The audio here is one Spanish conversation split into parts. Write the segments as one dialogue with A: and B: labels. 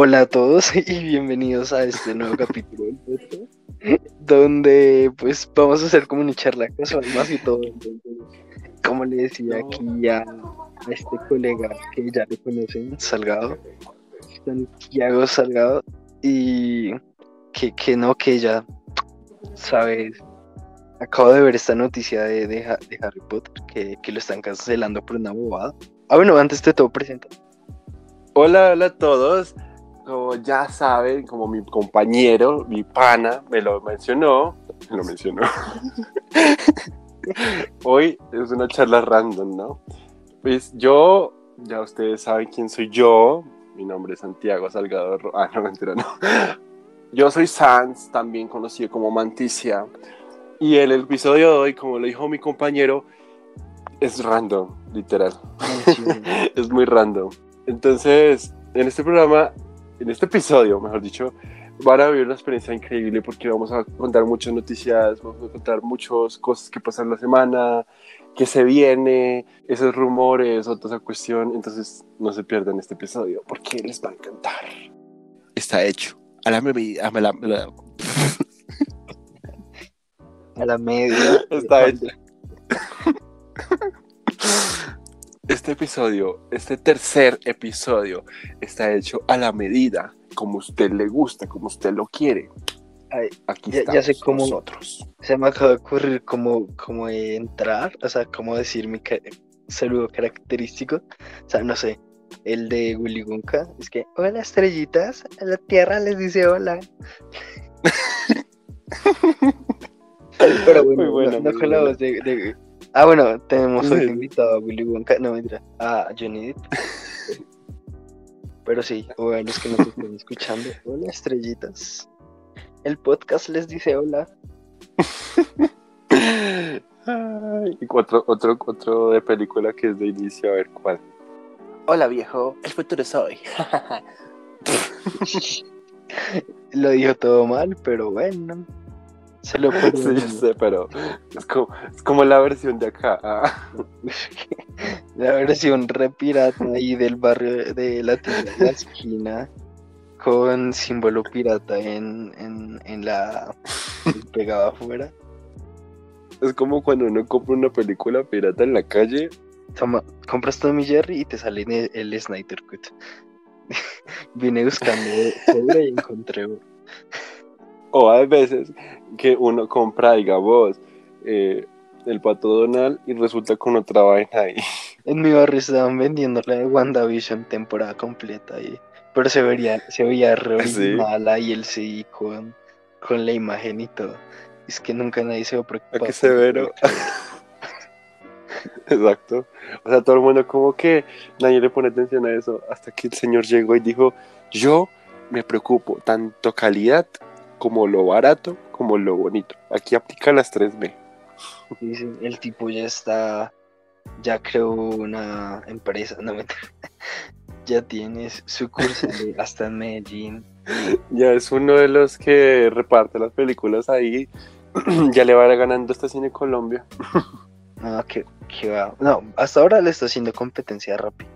A: Hola a todos y bienvenidos a este nuevo capítulo del podcast, donde pues vamos a hacer como una charla casual más y todo. como le decía aquí a, a este colega que ya lo conocen, Salgado, Santiago Salgado, y que, que no, que ya sabes, acabo de ver esta noticia de, de, Ha- de Harry Potter, que, que lo están cancelando por una bobada. Ah, bueno, antes de todo presenta.
B: Hola, hola a todos. Como ya saben, como mi compañero, mi pana, me lo mencionó, me lo mencionó. Hoy es una charla random, ¿no? Pues yo, ya ustedes saben quién soy yo. Mi nombre es Santiago Salgado. Ro- Ah, no, mentira, no. Yo soy Sans, también conocido como Manticia. Y el episodio de hoy, como lo dijo mi compañero, es random, literal es muy random. Entonces, en este programa, en este episodio, mejor dicho, van a vivir una experiencia increíble porque vamos a contar muchas noticias, vamos a contar muchas cosas que pasan la semana, que se viene, esos rumores, otra esa cuestión. Entonces, no se pierdan este episodio porque les va a encantar. Está hecho. A la medida. a la- a la-
A: A la media.
B: Está hecho. Este episodio, este tercer episodio, está hecho a la medida, como usted le gusta, como usted lo quiere.
A: Ay,
B: Aquí
A: ya- ya sé cómo-
B: nosotros.
A: Se me acaba de ocurrir como, como entrar, o sea, como decir mi ca- saludo característico. O sea, no sé, el de Willy Wonka. Es que, hola estrellitas, a la tierra les dice hola. Pero bueno,
B: Muy bueno,
A: no, con la voz de, de- Ah, bueno, tenemos hoy invitado a Willy Wonka, no mentira, a Johnny Depp. Pero sí, o a los que nos estén escuchando, hola estrellitas. El podcast les dice hola.
B: Ay, y otro, otro, otro de película que es de inicio, a ver cuál. Hola viejo, el futuro es hoy.
A: Lo dijo todo mal, pero bueno. Se lo
B: sí,
A: perdono.
B: yo sé, pero es como, es como la versión de acá. ah.
A: La versión re pirata ahí del barrio de la tienda de la esquina con símbolo pirata en, en, en la pegado afuera.
B: Es como cuando uno compra una película pirata en la calle
A: Toma, compras Tommy Jerry y te sale el, el Snyder Cut. Vine buscando cobre y encontré. Uno.
B: O hay veces que uno compra, digamos, eh, el pato Donald y resulta con otra vaina ahí.
A: En mi barrio estaban vendiendo la de WandaVision temporada completa ahí. Pero se vería, se veía re
B: ¿Sí?
A: original ahí el CD con, con la imagen y todo. Es que nunca nadie se va a preocupar.
B: Qué severo. Exacto. O sea, todo el mundo como que nadie le pone atención a eso hasta que el señor llegó y dijo, yo me preocupo tanto calidad como lo barato como lo bonito. Aquí aplica las 3B.
A: Dicen, el tipo ya está, ya creó una empresa, no me ya tienes sucursal hasta en Medellín.
B: Ya es uno de los que reparte las películas ahí. ya le va ganando esta cine Colombia.
A: No, que, que va. No, hasta ahora le está haciendo competencia rápida.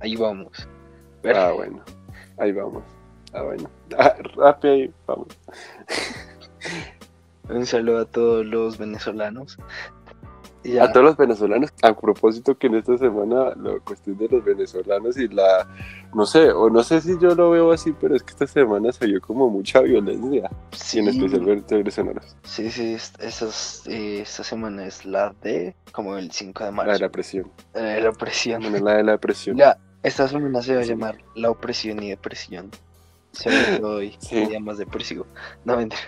A: Ahí vamos.
B: Ah, bueno. Ahí vamos. Ah, bueno. Ah, rápido ahí vamos.
A: Un saludo a todos los venezolanos. Ya,
B: A todos los venezolanos, a propósito que en esta semana la cuestión de los venezolanos y la, no sé, o no sé si yo lo veo así, pero es que esta semana se vio como mucha violencia,
A: sí,
B: en especial venezolanos,
A: sí, sí, esas, eh, esta semana es la de como el 5 de
B: la de
A: marzo.
B: la presión,
A: La de la opresión.
B: bueno, la de la depresión.
A: Ya, esta semana se va a llamar la opresión y depresión. Todo hoy,
B: Sí.
A: día más depresivo. No mentira.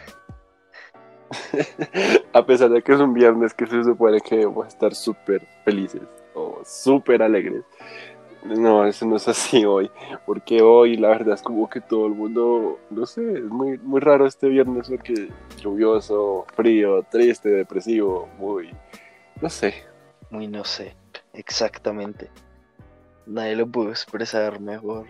B: a pesar de que es un viernes que se supone que debemos estar súper felices o súper alegres. No, eso no es así hoy, porque hoy la verdad es como que todo el mundo, no sé, es muy, muy raro este viernes porque lluvioso, frío, triste, depresivo, muy, no sé.
A: Muy no sé. Exactamente. Nadie lo pudo expresar mejor.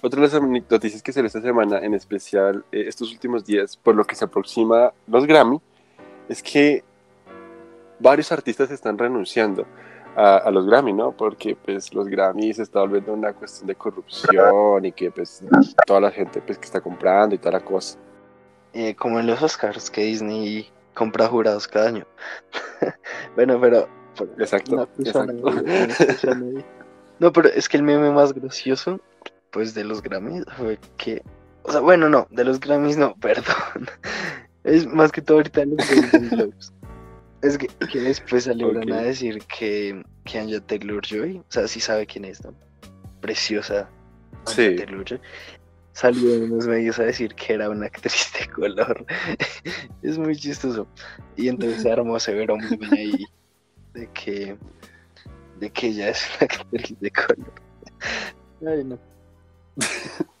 B: Otra de las noticias que salió esta semana, en especial eh, estos últimos días, por lo que se aproxima los Grammy, es que varios artistas están renunciando a, los Grammy, ¿no? Porque pues los Grammy se está volviendo una cuestión de corrupción y que pues toda la gente pues que está comprando y toda la cosa.
A: Eh, como en los Oscars, que Disney compra jurados cada año. bueno, pero...
B: exacto, exacto.
A: no, pero es que el meme más gracioso, pues de los Grammys, fue que... O sea, bueno, no, de los Grammys no, perdón. Es más que todo ahorita en los Globes. Es que, que después salieron a decir que, que Anja Taylor Joy, o sea, sí sabe quién es, ¿no? Preciosa
B: sí. Taylor Joy.
A: Salió en unos medios a decir que era una actriz de color. es muy chistoso. Y entonces se armó severo muy bien ahí de que, de que ella es una actriz de color. Ay, no.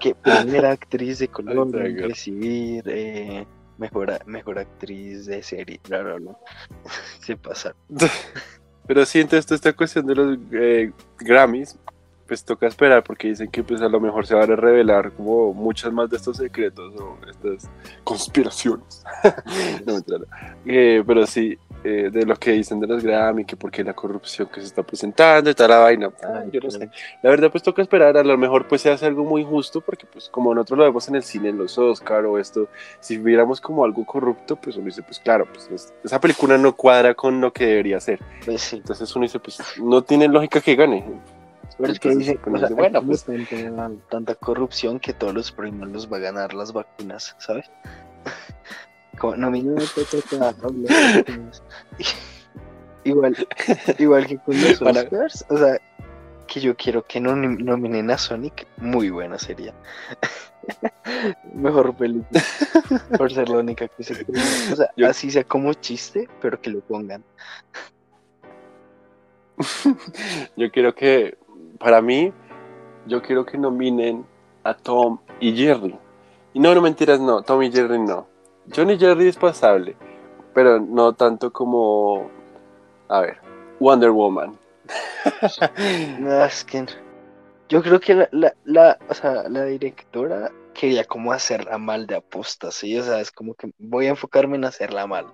A: que primera actriz de color en recibir eh, mejor, mejor actriz de serie, claro, ¿no? Se pasa.
B: Pero siento esto, esta cuestión de los eh, Grammys, pues toca esperar porque dicen que pues a lo mejor se van a revelar como muchas más de estos secretos o estas conspiraciones. no, eh, pero sí, eh, de lo que dicen de los Grammy, que porque la corrupción que se está presentando y toda la vaina. Ah, yo no sé. La verdad, pues toca esperar. A lo mejor pues se hace algo muy justo, porque pues como nosotros lo vemos en el cine, en los Oscar o esto, si viéramos como algo corrupto, pues uno dice, pues claro, pues esa película no cuadra con lo que debería ser.
A: Pues
B: Entonces uno dice, pues no tiene lógica que gane.
A: Pero es que dice, pues, bueno, pues tanta corrupción que todos los premios los va a ganar las vacunas, ¿sabes? No, me toca igual, igual que con los Oscars, o sea, que yo quiero que no nominen a Sonic, muy buena sería. Mejor película. por ser la única que se O sea, así sea como chiste, pero que lo pongan.
B: yo quiero que, para mí, yo quiero que nominen a Tom y Jerry. Y no, no mentiras, no, Tom y Jerry no. Johnny Jerry es pasable, pero no tanto como, a ver, Wonder Woman.
A: no, es que yo creo que la, la, o sea, la directora quería como hacerla mal de apostas, ¿sí? O sea, es como que voy a enfocarme en hacerla mal.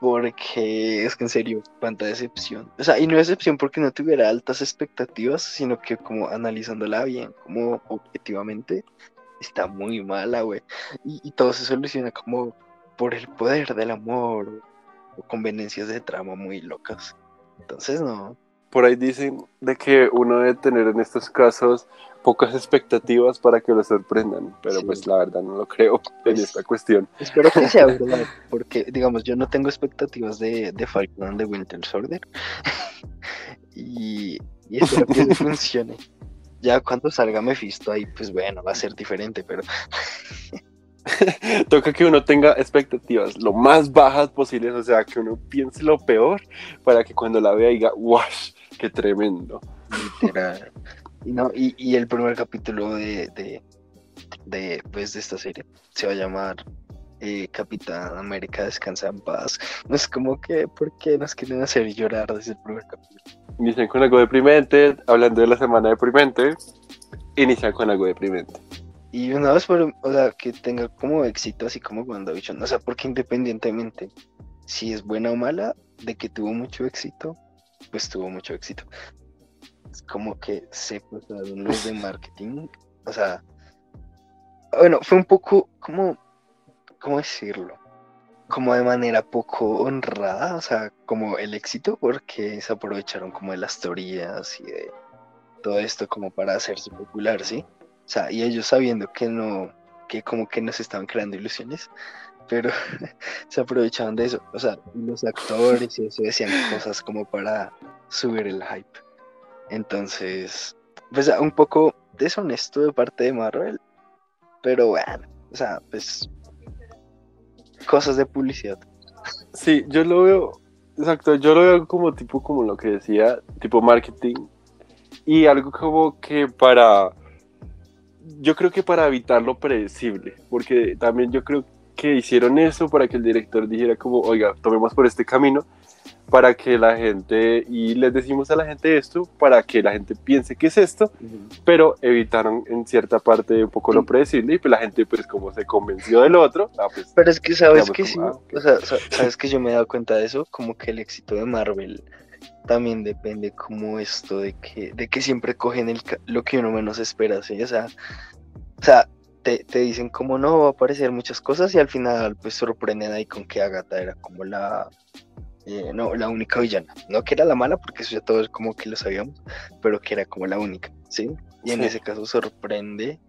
A: Porque es que en serio, cuánta decepción. O sea, y no decepción porque no tuviera altas expectativas, sino que como analizándola bien, como objetivamente, está muy mala, güey. Y, todo se soluciona como por el poder del amor o, conveniencias de trama muy locas. Entonces, no.
B: Por ahí dicen de que uno debe tener en estos casos pocas expectativas para que lo sorprendan, pero pues la verdad no lo creo en pues, esta cuestión.
A: Espero que sea verdad, porque digamos, yo no tengo expectativas de, de Falcon de Winter Soldier y, y espero que funcione. Ya cuando salga Mephisto ahí, pues bueno, va a ser diferente, pero...
B: Toca que uno tenga expectativas lo más bajas posibles, o sea, que uno piense lo peor para que cuando la vea diga, ¡wash! ¡Qué tremendo!
A: Y, no, y, el primer capítulo de, de, pues, de esta serie se va a llamar eh, Capitán América Descansa en Paz. No es como que, ¿por qué nos quieren hacer llorar desde el primer capítulo?
B: Inician con algo deprimente, hablando de la semana deprimente, inician con algo deprimente.
A: Y una vez, por, o sea, que tenga como éxito, así como WandaVision, o sea, porque independientemente si es buena o mala, de que tuvo mucho éxito, pues tuvo mucho éxito. Es como que se pasaron los de marketing, o sea, bueno, fue un poco como, ¿cómo decirlo? como de manera poco honrada, o sea, como el éxito, porque se aprovecharon como de las teorías y de todo esto como para hacerse popular, ¿sí? O sea, y ellos sabiendo que no, que como que nos estaban creando ilusiones, pero se aprovechaban de eso, o sea, los actores y eso decían cosas como para subir el hype. Entonces, pues un poco deshonesto de parte de Marvel, pero bueno, o sea, pues cosas de publicidad.
B: Sí, yo lo veo, exacto, yo lo veo como tipo, como lo que decía, tipo marketing. Y algo como que para, yo creo que para evitar lo predecible, porque también yo creo que hicieron eso para que el director dijera como, oiga, tomemos por este camino para que la gente, y les decimos a la gente esto, para que la gente piense que es esto, pero evitaron en cierta parte un poco lo predecible y pues la gente pues como se convenció del otro. Ah, pues,
A: pero es que sabes que sí, ah, o sea, sabes que yo me he dado cuenta de eso, como que el éxito de Marvel también depende como esto de que, de que siempre cogen el, lo que uno menos espera, ¿sí? O sea, o sea te, te, dicen como no va a aparecer muchas cosas y al final pues sorprenden ahí con que Agatha era como la, eh, no, la única villana. No que era la mala, porque eso ya todos como que lo sabíamos, pero que era como la única, ¿sí? Y en ese caso sorprende,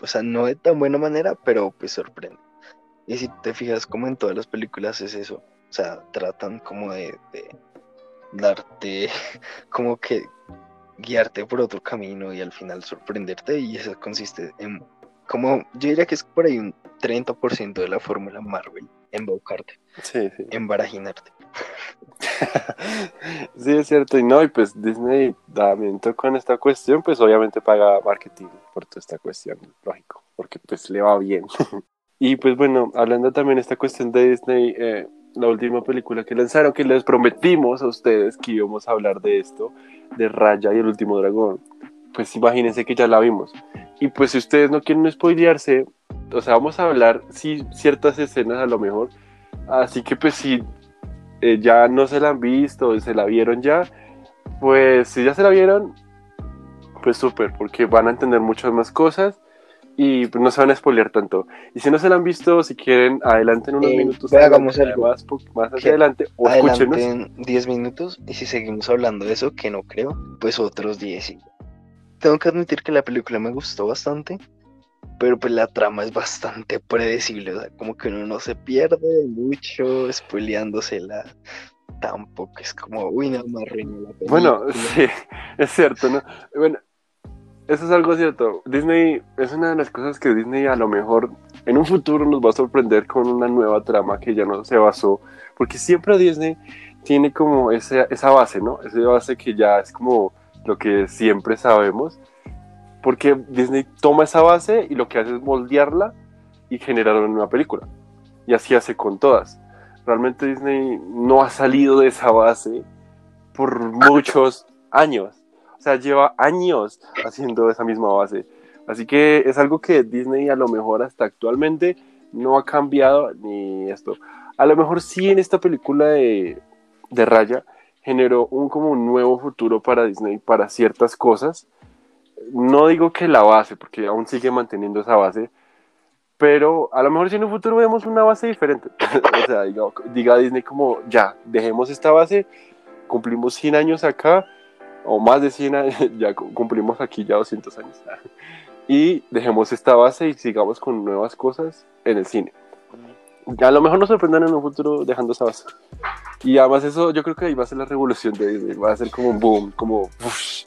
A: o sea, no de tan buena manera, pero pues sorprende. Y si te fijas, como en todas las películas es eso, o sea, tratan como de, darte, como que guiarte por otro camino y al final sorprenderte y eso consiste en, como yo diría que es por ahí un 30% de la fórmula Marvel, embaucarte,
B: sí, sí.
A: embaraginarte.
B: sí, es cierto, y no, y pues Disney también con esta cuestión, pues obviamente paga marketing por toda esta cuestión, lógico, porque pues le va bien. y pues bueno, hablando también de esta cuestión de Disney, eh, la última película que lanzaron, que les prometimos a ustedes que íbamos a hablar de esto, de Raya y el último dragón, pues imagínense que ya la vimos. Y pues si ustedes no quieren spoilearse, o sea, vamos a hablar sí, ciertas escenas a lo mejor. Así que pues si eh, ya no se la han visto, se la vieron ya, pues si ya se la vieron, pues súper, porque van a entender muchas más cosas y no se van a spoilear tanto. Y si no se la han visto, si quieren, adelanten unos
A: Eh,
B: minutos
A: hagamos algo.
B: más, hacia adelante o escúchenos.
A: Adelanten 10 minutos y si seguimos hablando de eso, que no creo, pues otros 10. y- Tengo que admitir que la película me gustó bastante, pero pues la trama es bastante predecible, o sea, como que uno no se pierde mucho spoileándosela. Tampoco es como, uy, no, me arruinó la película.
B: Bueno, sí, es cierto, ¿no? Bueno, eso es algo cierto. Disney es una de las cosas que Disney a lo mejor en un futuro nos va a sorprender con una nueva trama que ya no se basó, porque siempre Disney tiene como esa, esa base, ¿no? Esa base que ya es como lo que siempre sabemos, porque Disney toma esa base y lo que hace es moldearla y generar una nueva película. Y así hace con todas. Realmente Disney no ha salido de esa base por muchos años. O sea, lleva años haciendo esa misma base. Así que es algo que Disney a lo mejor hasta actualmente no ha cambiado ni esto. A lo mejor sí en esta película de, de Raya generó un como un nuevo futuro para Disney para ciertas cosas. No digo que la base, porque aún sigue manteniendo esa base, pero a lo mejor si en un futuro vemos una base diferente. o sea, diga, diga Disney como, ya, dejemos esta base, cumplimos 100 años acá, o más de 100 años, ya cu- cumplimos aquí ya 200 años. y dejemos esta base y sigamos con nuevas cosas en el cine. A lo mejor nos sorprendan en un futuro dejando esa base. Y además eso, yo creo que ahí va a ser la revolución de Disney, va a ser como un boom, como... uff.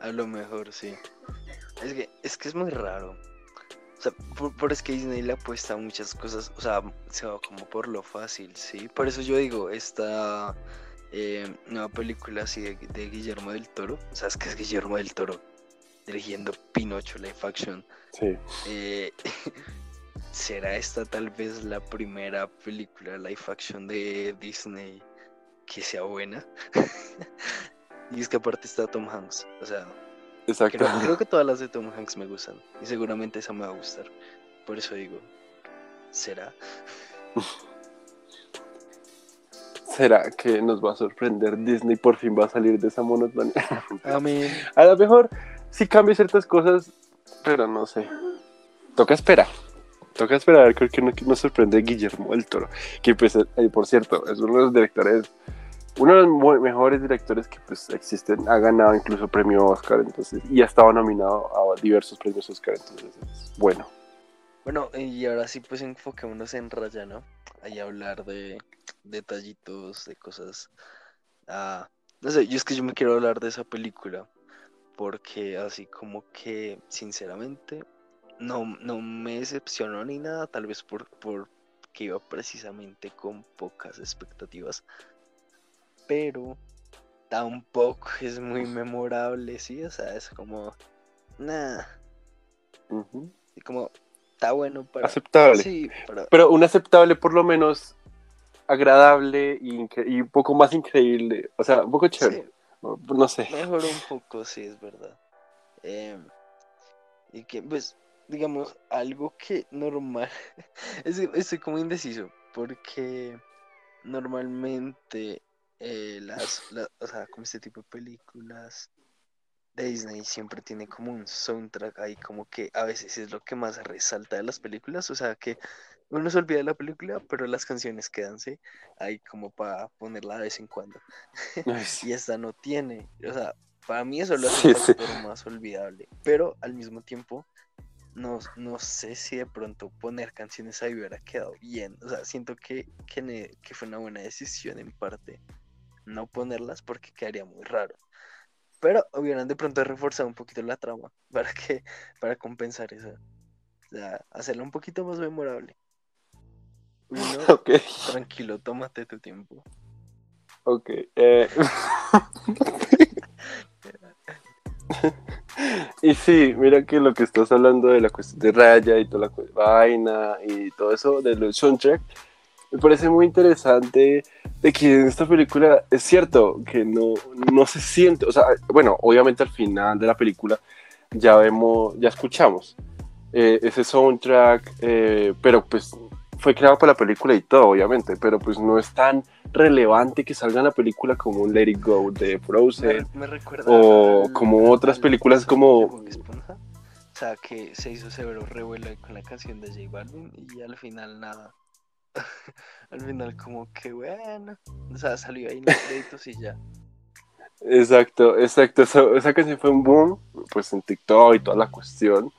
A: A lo mejor sí. Es que es, que es muy raro. O sea, por, por es que Disney le apuesta a muchas cosas. O sea, se va como por lo fácil, ¿sí? Por eso yo digo, esta eh, nueva película así de, de Guillermo del Toro. O sea, es que es Guillermo del Toro dirigiendo Pinocho Live Action.
B: Sí.
A: eh, ¿Será esta tal vez la primera película live action de Disney que sea buena? y es que aparte está Tom Hanks. O sea,
B: Exacto.
A: Creo, creo que todas las de Tom Hanks me gustan. Y seguramente esa me va a gustar. Por eso digo, ¿será?
B: ¿Será que nos va a sorprender Disney por fin va a salir de esa monotonía?
A: Amén.
B: A lo mejor sí cambia ciertas cosas, pero no sé. Toca esperar. Toca esperar a ver qué nos, sorprende Guillermo del Toro. Que pues, eh, por cierto, es uno de los directores, uno de los mejores directores que pues existen. Ha ganado incluso premio Oscar, entonces, y ha estado nominado a diversos premios Oscar, entonces es bueno.
A: Bueno, y ahora sí, pues enfoquémonos en Raya, ¿no? Ahí hablar de detallitos, de cosas. Ah, no sé, yo es que yo me quiero hablar de esa película. Porque así como que, sinceramente, no, no me decepcionó ni nada, tal vez por, por que iba precisamente con pocas expectativas. Pero tampoco es muy memorable, sí, o sea, es como, nada, y como, está bueno para...
B: Aceptable.
A: Sí, para...
B: Pero un aceptable por lo menos agradable y, un poco más increíble. O sea, un poco chévere.
A: sí,
B: No, no sé.
A: mejor un poco, sí, es verdad. Em, y que, pues, digamos, algo que normal, estoy como indeciso, porque normalmente eh, las, la- o sea, como este tipo de películas de Disney siempre tiene como un soundtrack ahí como que a veces es lo que más resalta de las películas, o sea que uno se olvida de la película, pero las canciones quedanse ahí como para ponerla de vez en cuando. Y esta no tiene, o sea, para mí eso lo hace
B: Sí, sí.
A: más olvidable, pero al mismo tiempo no, no sé si de pronto poner canciones ahí hubiera quedado bien, o sea, siento que, que, ne- que fue una buena decisión en parte no ponerlas porque quedaría muy raro. Pero hubieran de pronto reforzado un poquito la trama para que para compensar eso. O sea, hacerla un poquito más memorable. Uy, no,
B: Ok,
A: tranquilo, tómate tu tiempo.
B: ok. eh. y sí, mira que lo que estás hablando de la cuestión de Raya y toda la vaina y todo eso de los soundtrack, me parece muy interesante de que en esta película es cierto que no, no se siente, o sea, bueno, obviamente al final de la película ya vemos, ya escuchamos eh, ese soundtrack, eh, pero pues fue creado para la película y todo, obviamente, pero pues no es tan relevante que salga en la película como un Let It Go de
A: Me,
B: Frozen.
A: me recuerda
B: o como otras películas como-.
A: O sea, que se hizo severo revuelo con la canción de J Balvin y al final nada. al final como que bueno. O sea, salió ahí en los créditos y ya.
B: Exacto, exacto. Esa, esa canción fue un boom, pues en TikTok y toda la cuestión.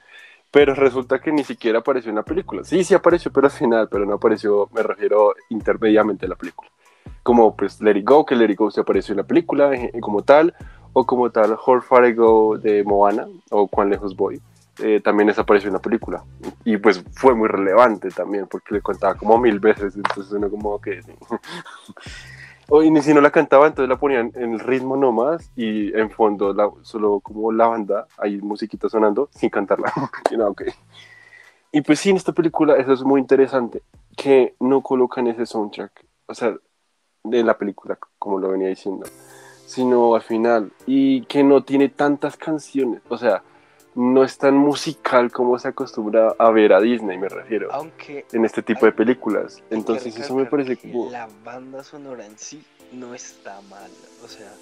B: Pero resulta que ni siquiera apareció en la película. Sí, sí apareció, pero al final, pero no apareció, me refiero intermediamente en la película. Como pues Let It Go, que Let It Go se apareció en la película eh, como tal, o como tal How Far I Go de Moana, o Cuán Lejos Voy, eh, también desapareció en la película. Y pues fue muy relevante también, porque le contaba como mil veces, entonces uno como que... O y ni si no la cantaba, entonces la ponían en el ritmo nomás y en fondo la- solo como la banda, hay musiquita sonando sin cantarla. y, no, ok. y pues sí, en esta película eso es muy interesante, que no colocan ese soundtrack, o sea, de la película, como lo venía diciendo, sino al final, y que no tiene tantas canciones, o sea, no es tan musical como se acostumbra a ver a Disney, me refiero,
A: Aunque
B: en este tipo de películas. Entonces eso me parece
A: que
B: como...
A: La banda sonora en sí no está mal. O sea,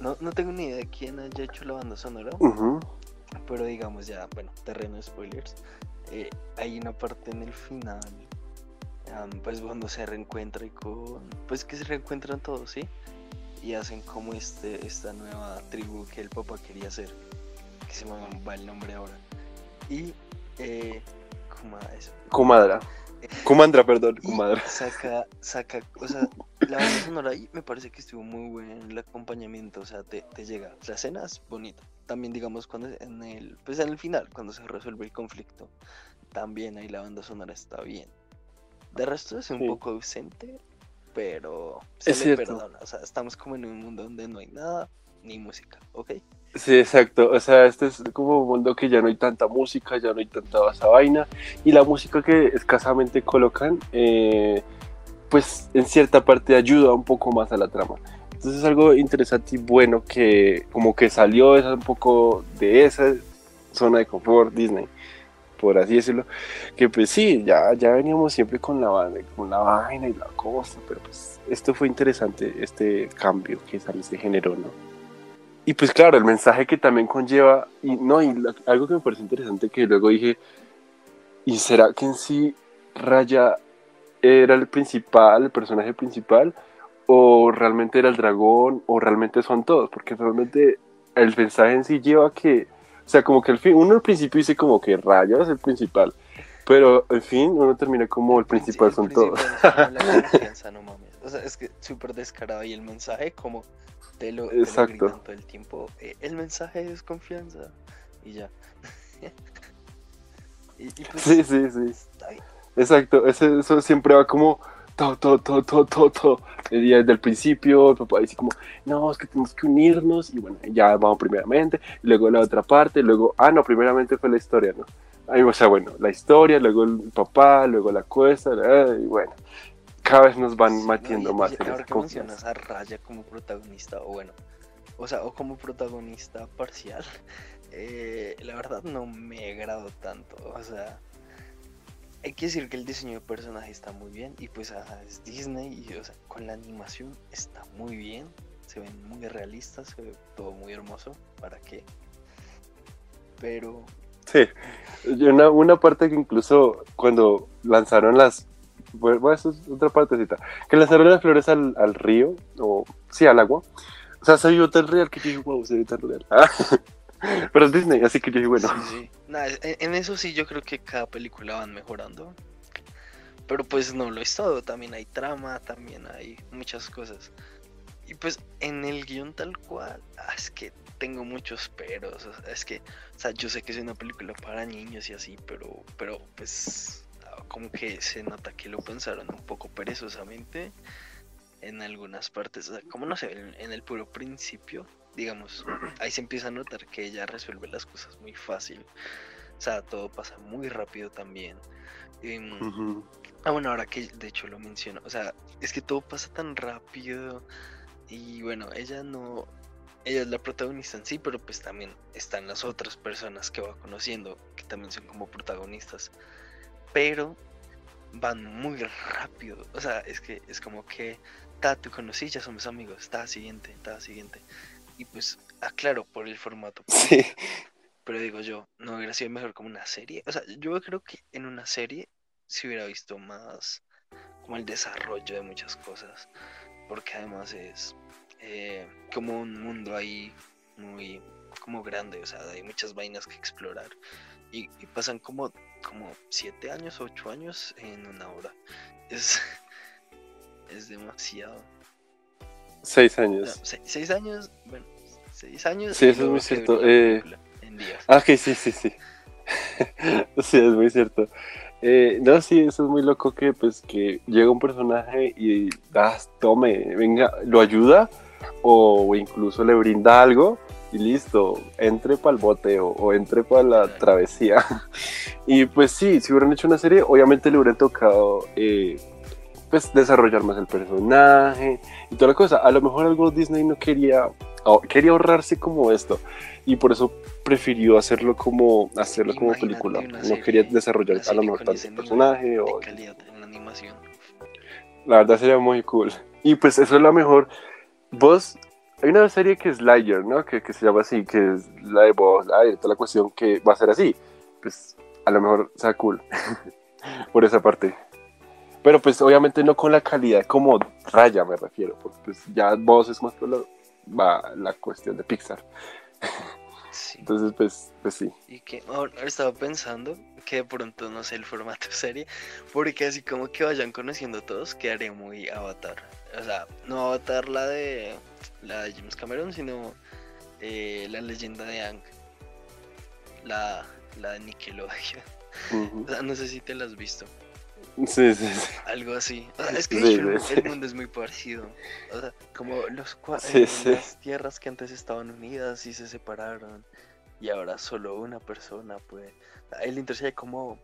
A: no, no tengo ni idea de quién haya hecho la banda sonora. Pero digamos ya, bueno, terreno de spoilers. eh, hay una parte en el final, am, pues cuando se reencuentra y con, pues que se reencuentran todos, ¿sí? Y hacen como este, esta nueva tribu que el papá quería hacer, que se me va el nombre ahora. Y, eh, ¿cómo era eso?
B: Comadra. Comandra, perdón, comadra.
A: saca, saca, o sea, la banda sonora ahí me parece que estuvo muy bueno el acompañamiento, o sea, te, te llega, la escena es bonita. También digamos cuando en el, pues en el final, cuando se resuelve el conflicto, también ahí la banda sonora está bien. De resto es un
B: Sí.
A: poco ausente, pero se
B: Es
A: le
B: cierto.
A: perdona, o sea, estamos como en un mundo donde no hay nada ni música, ¿ok?
B: Sí, exacto. O sea, este es como un mundo que ya no hay tanta música, ya no hay tanta esa vaina. Y la música que escasamente colocan, eh, pues en cierta parte ayuda un poco más a la trama. Entonces es algo interesante y bueno que como que salió esa, un poco de esa zona de confort Disney, por así decirlo. Que pues sí, ya, ya veníamos siempre con la, con la vaina y la cosa, pero pues esto fue interesante, este cambio que se generó, ¿no? Y pues claro, el mensaje que también conlleva, y no, y la- algo que me parece interesante que luego dije, ¿y será que en sí Raya era el principal, el personaje principal? ¿O realmente era el dragón? ¿O realmente son todos? Porque realmente el mensaje en sí lleva que, o sea, como que al fin, uno al principio dice como que Raya es el principal, pero al fin uno termina como el principal
A: el
B: son todos.
A: principal es como la confianza, no sea, es que súper descarado y el mensaje como te lo, te lo gritan todo el tiempo. eh, el mensaje es confianza y ya. y, y pues,
B: Sí, sí, sí. Exacto, ese- eso siempre va como todo, todo, todo, todo, todo, todo. Y desde el principio, el papá dice como, no, es que tenemos que unirnos, y bueno, ya vamos primeramente, y luego la otra parte, luego, ah, no, primeramente fue la historia, ¿no? Ahí, o sea, bueno, la historia, luego el papá, luego la cuesta, la- y bueno, cada vez nos van
A: Sí,
B: metiendo
A: no, y-
B: más
A: y ahora que mencionas a Raya como protagonista, o bueno, o sea, o como protagonista parcial, eh, la verdad no me agrado tanto. O sea, hay que decir que el diseño de personaje está muy bien y pues ah, es Disney y o sea, con la animación está muy bien, se ven muy realistas, se ve todo muy hermoso, ¿para qué? Pero...
B: Sí, una, una parte que incluso cuando lanzaron las... Bueno, eso es otra partecita. Que las flores al, al río, o sí, al agua. O sea, se vio tan real que dije, wow, se ve tan real. Pero es Disney, así que yo dije, bueno.
A: Sí, sí. en, eso sí yo creo que cada película van mejorando. Pero pues no lo es todo, también hay trama, también hay muchas cosas. Y pues en el guion tal cual, ah, es que tengo muchos peros. es que, o sea, yo sé que es una película para niños y así, pero, pero pues como que se nota que lo pensaron un poco perezosamente en algunas partes. O sea, como no sé, en el puro principio digamos, ahí se empieza a notar que ella resuelve las cosas muy fácil. O sea, todo pasa muy rápido también. Em, ah, bueno, ahora que de hecho lo menciono, o sea, es que todo pasa tan rápido y bueno, ella no, ella es la protagonista en sí, pero pues también están las otras personas que va conociendo, que también son como protagonistas, pero van muy rápido, o sea, es que es como que, ta, conocí, ya somos amigos, está siguiente, está siguiente. Y pues, aclaro por el formato.
B: Sí.
A: Pero digo yo, no hubiera sido mejor como una serie. O sea, yo creo que en una serie se hubiera visto más como el desarrollo de muchas cosas. Porque además es eh, como un mundo ahí muy como grande. O sea, hay muchas vainas que explorar. Y, pasan como, como siete años, ocho años en una hora. Es, es demasiado.
B: Seis años.
A: seis, años, bueno, seis años.
B: Sí, eso es muy cierto. Eh... Ah, ok, sí, sí, sí. sí, es muy cierto. Eh, no, sí, eso es muy loco que pues que llega un personaje y das, tome, venga, lo ayuda o incluso le brinda algo y listo, entre para el bote o, entre para la travesía. y pues sí, si hubieran hecho una serie, obviamente le hubieran tocado eh, pues desarrollar más el personaje y toda la cosa. A lo mejor algo Disney no quería, quería ahorrarse como esto y por eso prefirió hacerlo como hacerlo como película. No quería desarrollar a lo mejor tanto el personaje o
A: la animación.
B: La verdad sería muy cool. Y pues eso es lo mejor. Vos hay una serie que es Liger, ¿no? Que, que, se llama así, que es la de vos, la toda la cuestión que va a ser así. Pues a lo mejor sea cool. Por esa parte. Pero pues obviamente no con la calidad como Raya me refiero, porque pues ya vos es más por la, va la cuestión de Pixar. Entonces pues, pues sí.
A: Y que ahora estaba pensando que de pronto no sé el formato serie, porque así como que vayan conociendo todos, quedaría muy avatar. O sea, no avatar la de la de James Cameron, sino eh, la leyenda de Ang. La, la de Nickelodeon. o sea, no sé si te la has visto.
B: Sí, sí,
A: Algo así. es que el mundo es muy parecido. O sea, como los eh, las tierras que antes estaban unidas y se separaron. Y ahora solo una persona puede. El interés como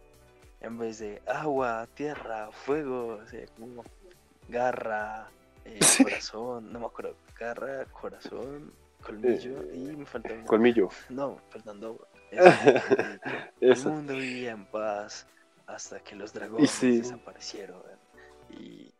A: en vez de agua, tierra, fuego, o sea, como garra, eh, corazón, no me acuerdo, garra, corazón, colmillo y me falta
B: Colmillo.
A: No, faltando. el mundo vivía en paz hasta que los dragones desaparecieron y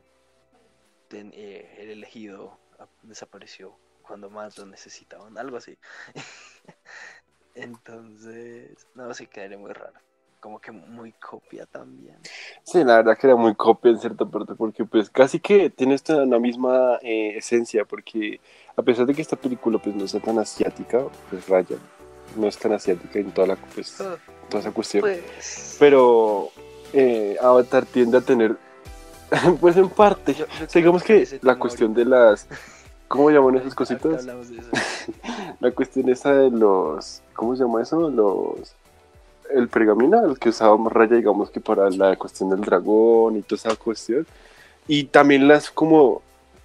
A: eh, el elegido desapareció cuando más lo necesitaban, algo así. Entonces, no, sí quedaría muy raro. Como que muy copia también.
B: Sí, la verdad que era muy copia en cierta parte, porque pues casi que tiene esta la misma eh, esencia, porque a pesar de que esta película pues no sea tan asiática, pues Raya no es tan asiática en toda la pues, ah toda esa cuestión. Pues... Pero eh, Avatar tiende a tener, pues en parte, digamos que, la cuestión de las, ¿cómo llaman esas cositas? la cuestión esa de los, ¿cómo se llama eso? Los, el pergamino, el que usábamos raya, digamos que para la cuestión del dragón y toda esa cuestión. Y también las como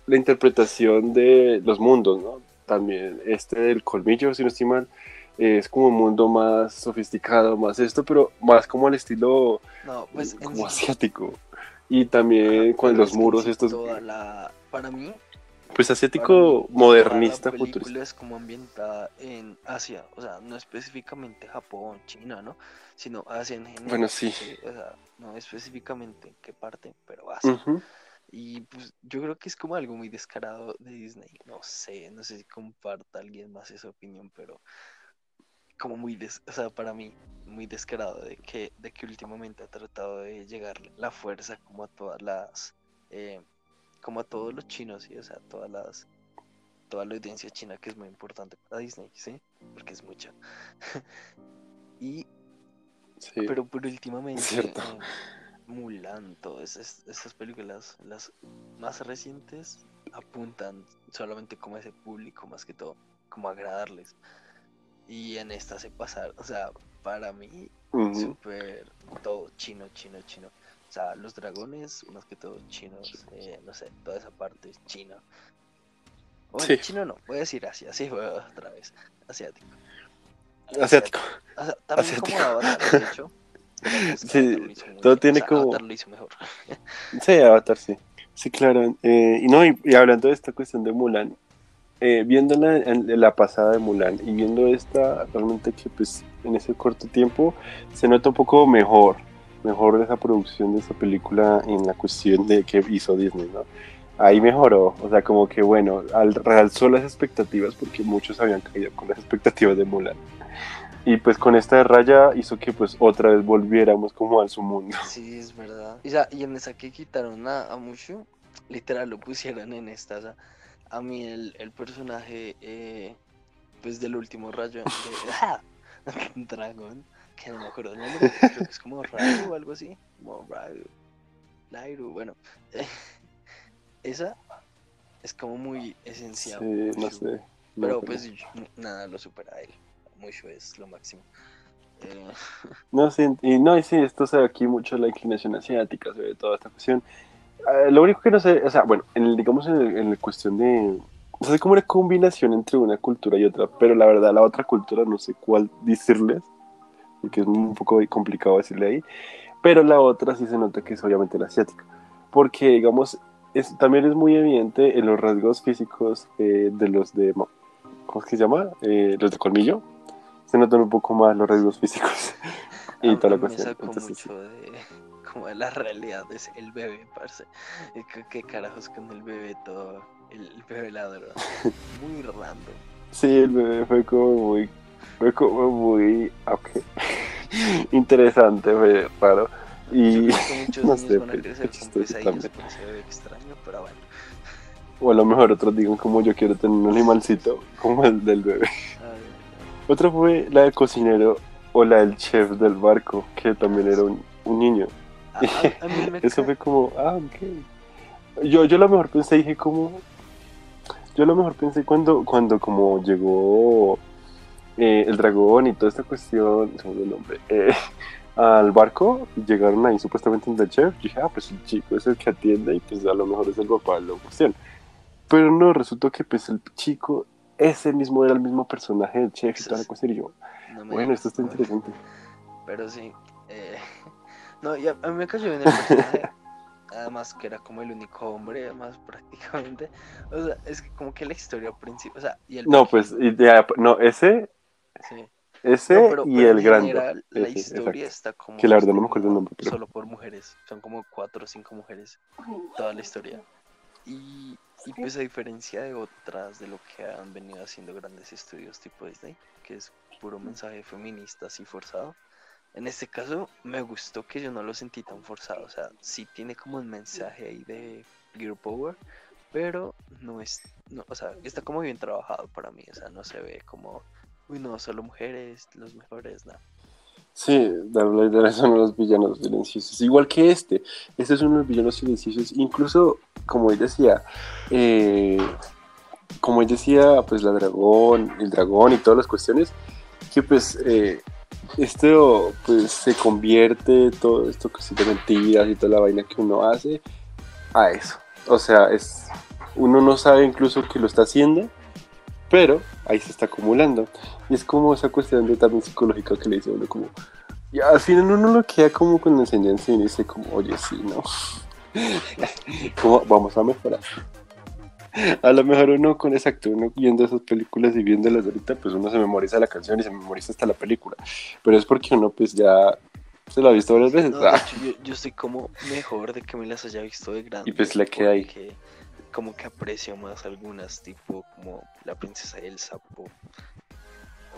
B: la interpretación de los mundos, ¿no? También este del colmillo, si no estoy mal, es como un mundo más sofisticado, más esto, pero más como al estilo
A: pues,
B: como asiático. Y también con los muros estos...
A: para mí,
B: pues asiático modernista futurista.
A: es como ambientada en Asia, o sea, no específicamente Japón, China, ¿no? Sino Asia en general.
B: Bueno, sí.
A: O sea, no específicamente en qué parte, pero Asia.
B: Ujú.
A: Y pues yo creo que es como algo muy descarado de Disney. No sé, no sé si comparta alguien más esa opinión, pero como muy, des- o sea, para mí, muy descarado de que, de que últimamente ha tratado de llegar la fuerza como a todas las, eh, como a todos los chinos, y o sea, todas las, toda la audiencia china que es muy importante para Disney, ¿sí? Porque es mucha. y
B: Sí.
A: pero por últimamente,
B: Cierto.
A: eh, Mulan, todas es- estas películas, las más recientes, apuntan solamente como a ese público, más que todo, como a agradarles. Y en esta se pasar, o sea, para mí,
B: Ujú.
A: súper todo chino, chino, chino. Sea, los dragones, más que todo chinos, eh, no sé, toda esa parte es china. O bueno,
B: Sí.
A: chino no, voy a decir Asia, sí, otra vez, asiático.
B: Asiático.
A: O sea, también
B: Asiático.
A: como Avatar, de hecho.
B: Sí, todo tiene
A: o sea,
B: como-
A: Avatar lo hizo mejor.
B: Sí, Avatar, sí. Sí, claro. Eh, y no, y, y hablando de esta cuestión de Mulan, eh, viéndola en, en la pasada de Mulan y viendo esta, realmente que pues en ese corto tiempo se nota un poco mejor, mejor esa producción de esa película en la cuestión de que hizo Disney, ¿no? Ahí mejoró, o sea, como que bueno, al, realzó las expectativas porque muchos habían caído con las expectativas de Mulan. Y pues con esta raya hizo que pues otra vez volviéramos como a su mundo.
A: Sí, es verdad. Y, ya, y en esa que quitaron a, a Mushu, literal lo pusieron en esta. O sea, a mí el, el personaje, eh, pues del último rayo de dragón, que no me acuerdo el nombre, creo que es como Rairu o algo así. Como Rairu, Lairu, bueno. esa es como muy esencial.
B: Sí, no sé. no
A: Pero pues nada lo supera a él. Mushu es lo máximo. Eh,
B: No, sí, y no, y sí, esto se ve aquí mucho la inclinación asiática, se ve toda esta cuestión. Ah, lo único que no sé, o sea, bueno, en el- digamos en, el- en la cuestión de... O sea, es como una combinación entre una cultura y otra, pero la verdad la otra cultura no sé cuál decirles, porque es un poco complicado decirle ahí, pero la otra sí se nota que es obviamente la asiática, porque digamos, es, también es muy evidente en los rasgos físicos eh, de los de... ¿Cómo es que se llama? Eh, los de colmillo. Se notan un poco más los rasgos físicos y
A: A
B: toda la cuestión. Entonces, sí.
A: mucho de como de la realidad es el bebé, parce. ¿Qué carajos con el bebé todo? El, el bebé ladrón. Muy random.
B: Sí, el bebé fue como muy, fue como muy, interesante, fue raro. Y,
A: Yo creo que muchos
B: no sé,
A: van a crecer con pesadillas
B: también.
A: por ese bebé extraño, pero bueno.
B: o a lo mejor otros digan como yo quiero tener un animalcito, como el del bebé. Otra fue la del cocinero o la del chef del barco, que también era un, un niño.
A: no. A, a- a mí me
B: Eso fue como, ah, ok. Yo, yo a lo mejor pensé, dije como, yo a lo mejor pensé cuando, cuando como llegó eh, el dragón y toda esta cuestión, se me el nombre, eh, al barco, llegaron ahí supuestamente donde el chef, yo dije, ah, pues el chico es el que atiende y pues a lo mejor es el papá de la cuestión. Pero no, resultó que pues el chico, ese mismo era el mismo personaje del chef y toda la cuestión, y yo,
A: no
B: bueno, esto está interesante.
A: Pero sí. eh, no, y a, mí me cayó bien el personaje. Además que era como el único hombre, además prácticamente. O sea, es que como que la historia principal. O sea, y el
B: No, pues,
A: pequeño,
B: y ya, no, ese,
A: sí.
B: ese
A: No, pero-
B: y
A: pero
B: el grande.
A: general, la
B: ese,
A: historia
B: exacto.
A: está como.
B: Que la verdad no me acuerdo el nombre, pero-
A: Solo por mujeres. Son como cuatro o cinco mujeres. Toda la historia. Y, y pues a diferencia de otras, de lo que han venido haciendo grandes estudios tipo Disney, que es puro mensaje feminista así forzado. En este caso me gustó que yo no lo sentí tan forzado. O sea, sí tiene como un mensaje ahí de Girl Power, pero no es, no, o sea, está como bien trabajado para mí. O sea, no se ve como, uy, no, solo mujeres, los mejores, nada.
B: Sí, Dark Vader son los villanos silenciosos. Igual que este. Este es uno de los villanos silenciosos. Incluso, como él decía, eh, como él decía, pues la dragón, el dragón y todas las cuestiones, que pues eh, esto pues se convierte, todo esto que de mentiras y toda la vaina que uno hace, a eso. O sea, es uno no sabe incluso que lo está haciendo, pero ahí se está acumulando. Y es como esa cuestión de también psicológica que le dice uno como, y al final uno lo queda como con la enseñanza y dice como, oye, sí, ¿no? como, vamos a mejorar. A lo mejor uno con exacto, uno viendo esas películas y viéndolas ahorita, pues uno se memoriza la canción y se memoriza hasta la película. Pero es porque uno pues ya se la ha visto varias veces.
A: No, de hecho, yo, yo estoy como mejor de que me las haya visto de grande.
B: Y pues le queda ahí.
A: Como que aprecio más algunas, tipo como La Princesa y el Sapo.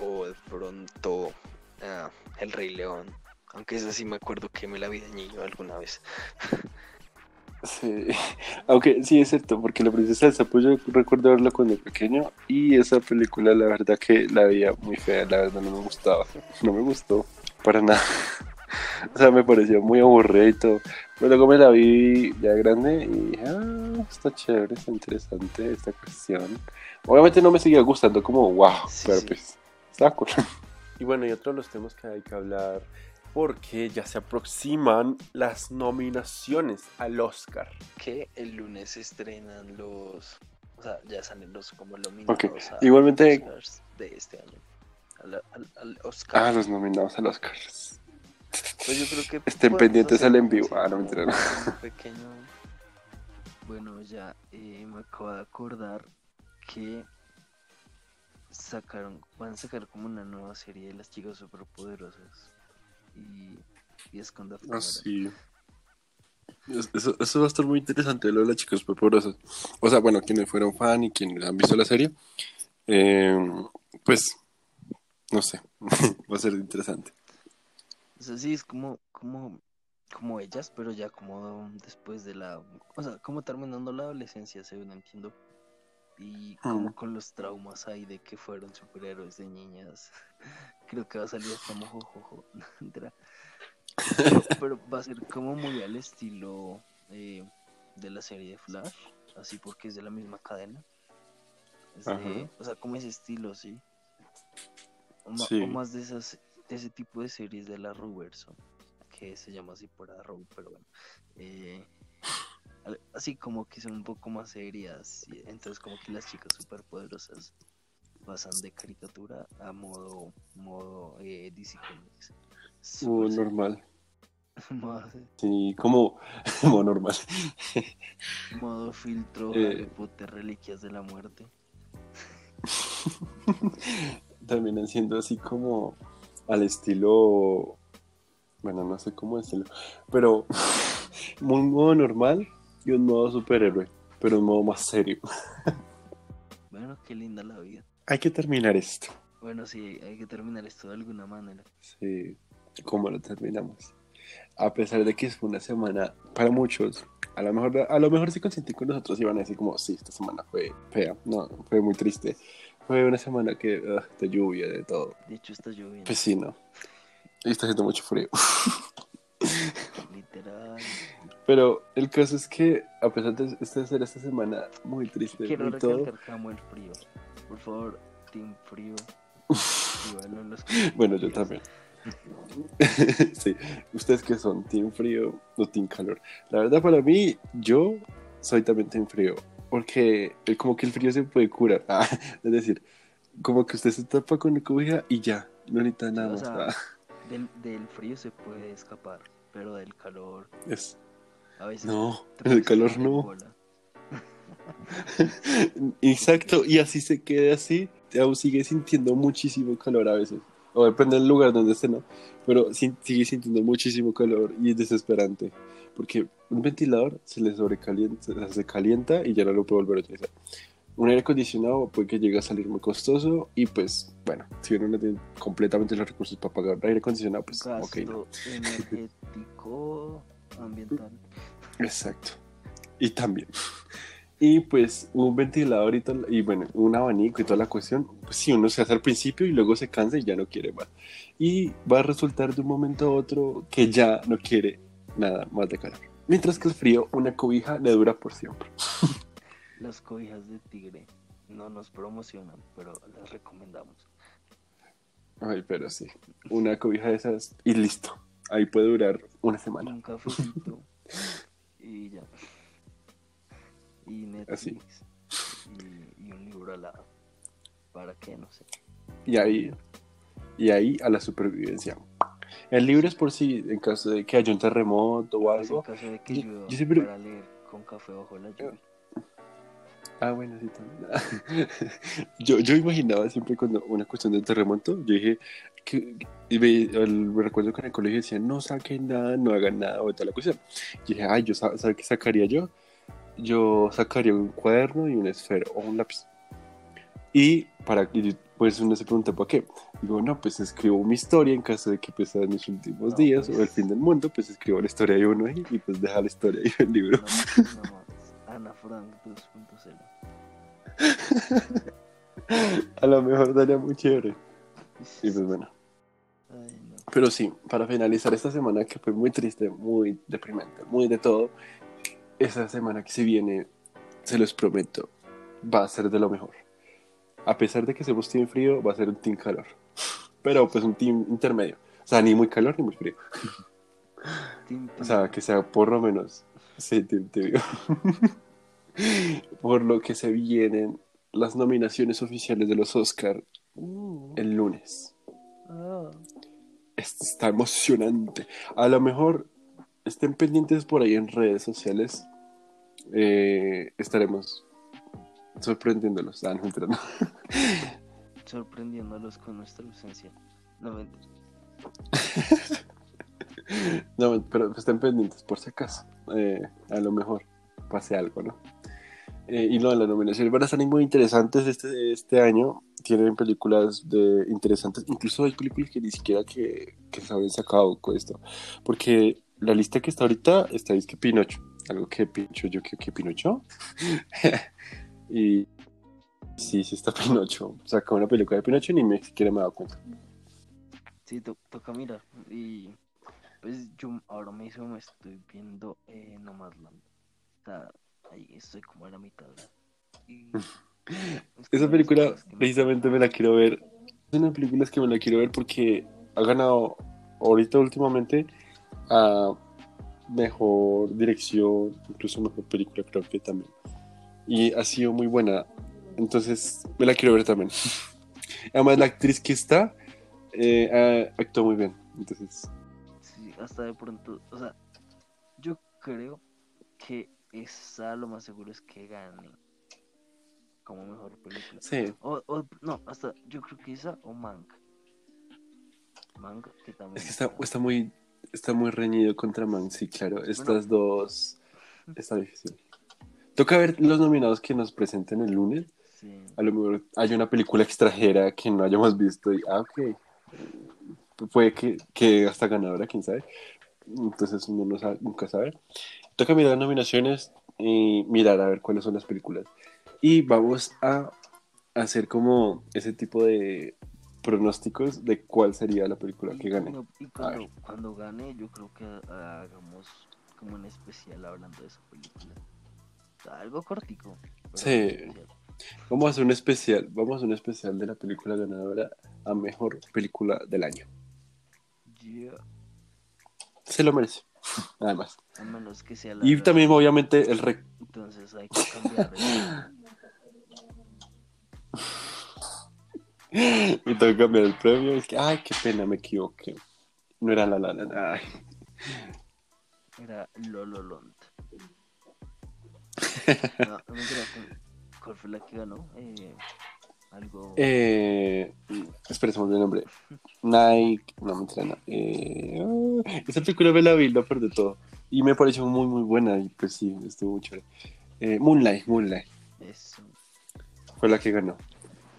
A: O de pronto ah, El Rey León. Aunque esa sí me acuerdo que me la vi de niño alguna vez.
B: Sí, aunque sí es cierto, porque la princesa del sapo yo recuerdo verla cuando pequeño y esa película la verdad que la veía muy fea, la verdad no me gustaba, no me gustó para nada. O sea, me pareció muy aburrida y todo. Pero luego me la vi ya grande y dije, ah, está chévere, está interesante esta cuestión. Obviamente no me seguía gustando como wow,
A: Sí,
B: pero
A: sí.
B: pues está cool. Y bueno, y otro de los temas que hay que hablar porque ya se aproximan las nominaciones al Oscar.
A: Que el lunes se estrenan los. O sea, ya salen los como nominados a
B: igualmente-
A: Oscars de este año. Al, al- al Oscar.
B: Ah, los nominados al Oscar.
A: Pues yo creo que
B: Estén pendientes al en vivo. Ah, no,
A: pequeño. Bueno, ya eh, me acabo de acordar que sacaron, van a sacar como una nueva serie de las chicas superpoderosas y, y es con
B: Ah, sí. Eso va a estar muy interesante, lo de las chicas superpoderosas. O sea, bueno, quienes fueron fan y quienes han visto la serie, eh, pues, no sé, va a ser interesante.
A: O sea, sí, es como, como, como ellas, pero ya como después de la, o sea, como terminando la adolescencia, según entiendo. Y como
B: Mm.
A: con los traumas ahí de que fueron superhéroes de niñas. Creo que va a salir mojojojo. Mentira. pero, pero va a ser como muy al estilo eh, de la serie de Flash, así porque es de la misma cadena. De- o sea, como ese estilo, sí. O, ma-
B: Sí.
A: o más de esas de ese tipo de series de la Ruverso, que se llama así por Arrow, pero bueno. eh, así como que son un poco más serias, y entonces como que las chicas superpoderosas pasan de caricatura a modo modo eh, DC Comics. Serio.
B: normal.
A: modo,
B: Sí, como, como normal.
A: modo filtro
B: Eh.
A: Harry Potter Reliquias de la Muerte.
B: También haciendo así como al estilo, bueno, no sé cómo decirlo, pero un modo normal y un modo superhéroe, pero un modo más serio.
A: Bueno, qué linda la vida.
B: Hay que terminar esto.
A: Bueno, sí, hay que terminar esto de alguna manera.
B: Sí, ¿cómo lo terminamos? A pesar de que fue una semana para muchos, a lo mejor, a lo mejor sí consentí con nosotros y van a decir como, sí, esta semana fue fea, no, fue muy triste. Fue una semana que, ugh, de lluvia, de todo.
A: De hecho, está lloviendo.
B: Pues sí, no. Y está haciendo mucho frío. Pero el caso es que, a pesar de esta ser esta semana muy triste
A: Quiero
B: y todo,
A: amo el frío. Por favor, Team Frío. los
B: bueno, yo también. sí, ustedes que son, Team Frío o Team Calor. La verdad, para mí, yo soy también Team Frío, porque como que el frío se puede curar. Ah, es decir, como que usted se tapa con la cobija y ya, no necesita nada
A: o
B: más.
A: sea,
B: Ah,
A: Del, del frío se puede escapar, pero del calor
B: es-
A: a veces.
B: No, el calor no. Exacto, y así se quede así, aún sigue sintiendo muchísimo calor a veces. O depende del lugar donde esté, ¿no? Pero sigue sintiendo muchísimo calor y es desesperante. Porque un ventilador se le sobrecalienta, se calienta y ya no lo puede volver a utilizar. Un aire acondicionado puede que llegue a salir muy costoso y pues, bueno, si uno no tiene completamente los recursos para pagar aire acondicionado, pues,
A: Gasto
B: ok, no.
A: energético ambiental.
B: Exacto. Y también. Y pues un ventilador y, y bueno, un abanico y toda la cuestión, pues sí, uno se hace al principio y luego se cansa y ya no quiere más. Y va a resultar de un momento a otro que ya no quiere nada más de calor. Mientras que el frío, una cobija le dura por siempre.
A: Las cobijas de tigre no nos promocionan, pero las recomendamos.
B: Ay, pero sí, una cobija de esas y listo. Ahí puede durar una semana.
A: Un cafecito y ya. Y
B: Así.
A: Netflix y, y un libro al lado. ¿Para qué? No sé.
B: Y ahí, y ahí a la supervivencia. El libro es por si, en caso de que haya un terremoto o
A: Pues en
B: algo.
A: caso de que
B: yo- yo siempre-
A: para leer con café bajo la lluvia.
B: Ah, bueno, sí, también. yo, yo imaginaba siempre cuando una cuestión de terremoto, yo dije, que, y me, me, recuerdo que en el colegio decían, no saquen nada, no hagan nada, o toda la cuestión. Y dije, ay, yo, ¿sabes qué sacaría yo? Yo sacaría un cuaderno y un esfero o un lápiz. Y para y pues uno se pregunta, ¿por qué? Digo, no, pues escribo mi historia en caso de que pues en mis últimos días o el pues. fin del mundo, pues escribo la historia de uno ahí y pues deja la historia y el libro.
A: Ana Frank 2.0.
B: A lo mejor daría muy chévere. Y pues bueno. Pero sí, para finalizar esta semana que fue muy triste, muy deprimente, muy de todo, esa semana que se viene, se los prometo, va a ser de lo mejor. A pesar de que seamos team frío, va a ser un team calor. Pero pues un team intermedio. O sea, ni muy calor ni muy frío. o sea, que sea por lo menos. Sí, team tibio. por lo que se vienen las nominaciones oficiales de los Oscar uh. el lunes. Oh. Esto está emocionante. A lo mejor estén pendientes por ahí en redes sociales. Eh, estaremos sorprendiéndolos. Ah, no,
A: Sorprendiéndolos con nuestra ausencia. No,
B: no, pero estén pendientes por si acaso. Eh, a lo mejor pase algo, ¿no? Eh, y no, las nominaciones van a estar muy interesantes este, este año. Tienen películas de interesantes. Incluso hay películas que ni siquiera que, que se habían sacado con esto. Porque la lista que está ahorita está es que Pinocho. Algo que Pinocho, yo creo que Pinocho. y sí, sí está Pinocho. Sacó una película de Pinocho y ni me siquiera me he dado cuenta.
A: Sí, toca mirar. Y pues yo ahora mismo me estoy viendo eh, Nomadland. Ahí estoy como a la mitad.
B: Esa película precisamente me la quiero ver. Es una película que me la quiero ver porque ha ganado ahorita últimamente a mejor dirección, incluso mejor película creo que también. Y ha sido muy buena. Entonces me la quiero ver también. Además la actriz que está eh, actuó muy bien. Entonces...
A: Sí, hasta de pronto, o sea, yo creo que esa lo más seguro es que gane como mejor película.
B: Sí.
A: O, no, hasta yo creo que esa o Mank. Mank, que también.
B: Es que está, está muy está muy reñido contra Mank, sí, claro. Estas dos está difícil. Toca ver los nominados que nos presenten el lunes. Sí. A lo mejor hay una película extranjera que no hayamos visto y, ah, ok. Puede que, que hasta ganadora, quién sabe. Entonces uno no sabe, nunca sabe. Toca mirar nominaciones y mirar a ver cuáles son las películas. Y vamos a hacer como ese tipo de pronósticos de cuál sería la película que gane.
A: Y cuando, gane, yo creo que hagamos como un especial hablando de esa película. algo cortico.
B: Sí. Vamos a hacer un especial. Vamos a hacer un especial de la película ganadora a mejor película del año. Se lo merece. Además.
A: A menos que sea
B: Y también, obviamente, el rec.
A: Entonces hay que cambiar.
B: y tengo que cambiar el premio. Es que, ay, qué pena, me equivoqué. No era la la Ay.
A: Era Lololont. no, no me ¿Cuál fue la que ganó? Eh, algo.
B: Eh, espera, se el nombre. Nike. No, me entrena. Eh, ah, esa película me la vi, lo de todo. Y me pareció muy, muy buena. Y pues sí, estuvo muy chévere. Eh, Moonlight, Moonlight.
A: Eso.
B: Fue la que ganó.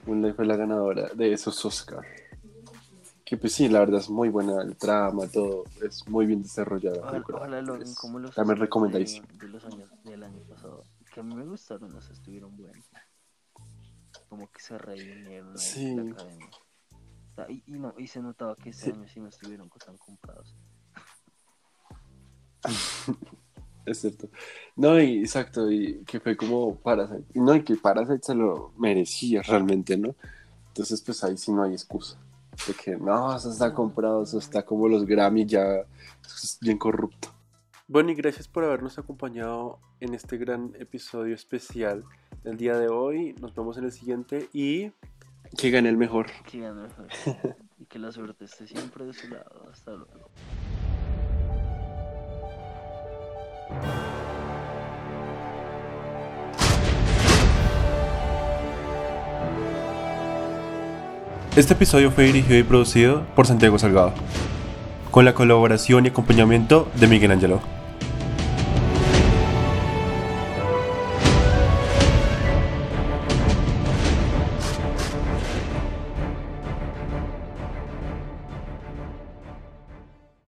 B: Moonlight fue la ganadora de esos Oscar. Que pues sí, la verdad es muy buena el trama, todo. Es muy bien desarrollada.
A: Ojalá, ojalá lo como los.
B: También recomendáis.
A: De, los años del año pasado. Que a mí me gustaron, o sea, estuvieron buenos como que se reunieron
B: sí.
A: en la academia. y, y, no, y se notaba que ese año sí no estuvieron tan comprados.
B: es cierto. No, y exacto, y que fue como Parasite. No, y que Parasite se lo merecía realmente, ¿no? Entonces, pues ahí sí no hay excusa. De que no, eso está comprado, eso está como los Grammy ya, es bien corrupto. Bueno, y gracias por habernos acompañado en este gran episodio especial del día de hoy. Nos vemos en el siguiente y que gane el mejor.
A: Que gane el mejor. y que la suerte esté siempre de su lado. Hasta luego.
B: Este episodio fue dirigido y producido por Santiago Salgado, con la colaboración y acompañamiento de Miguel Angelo.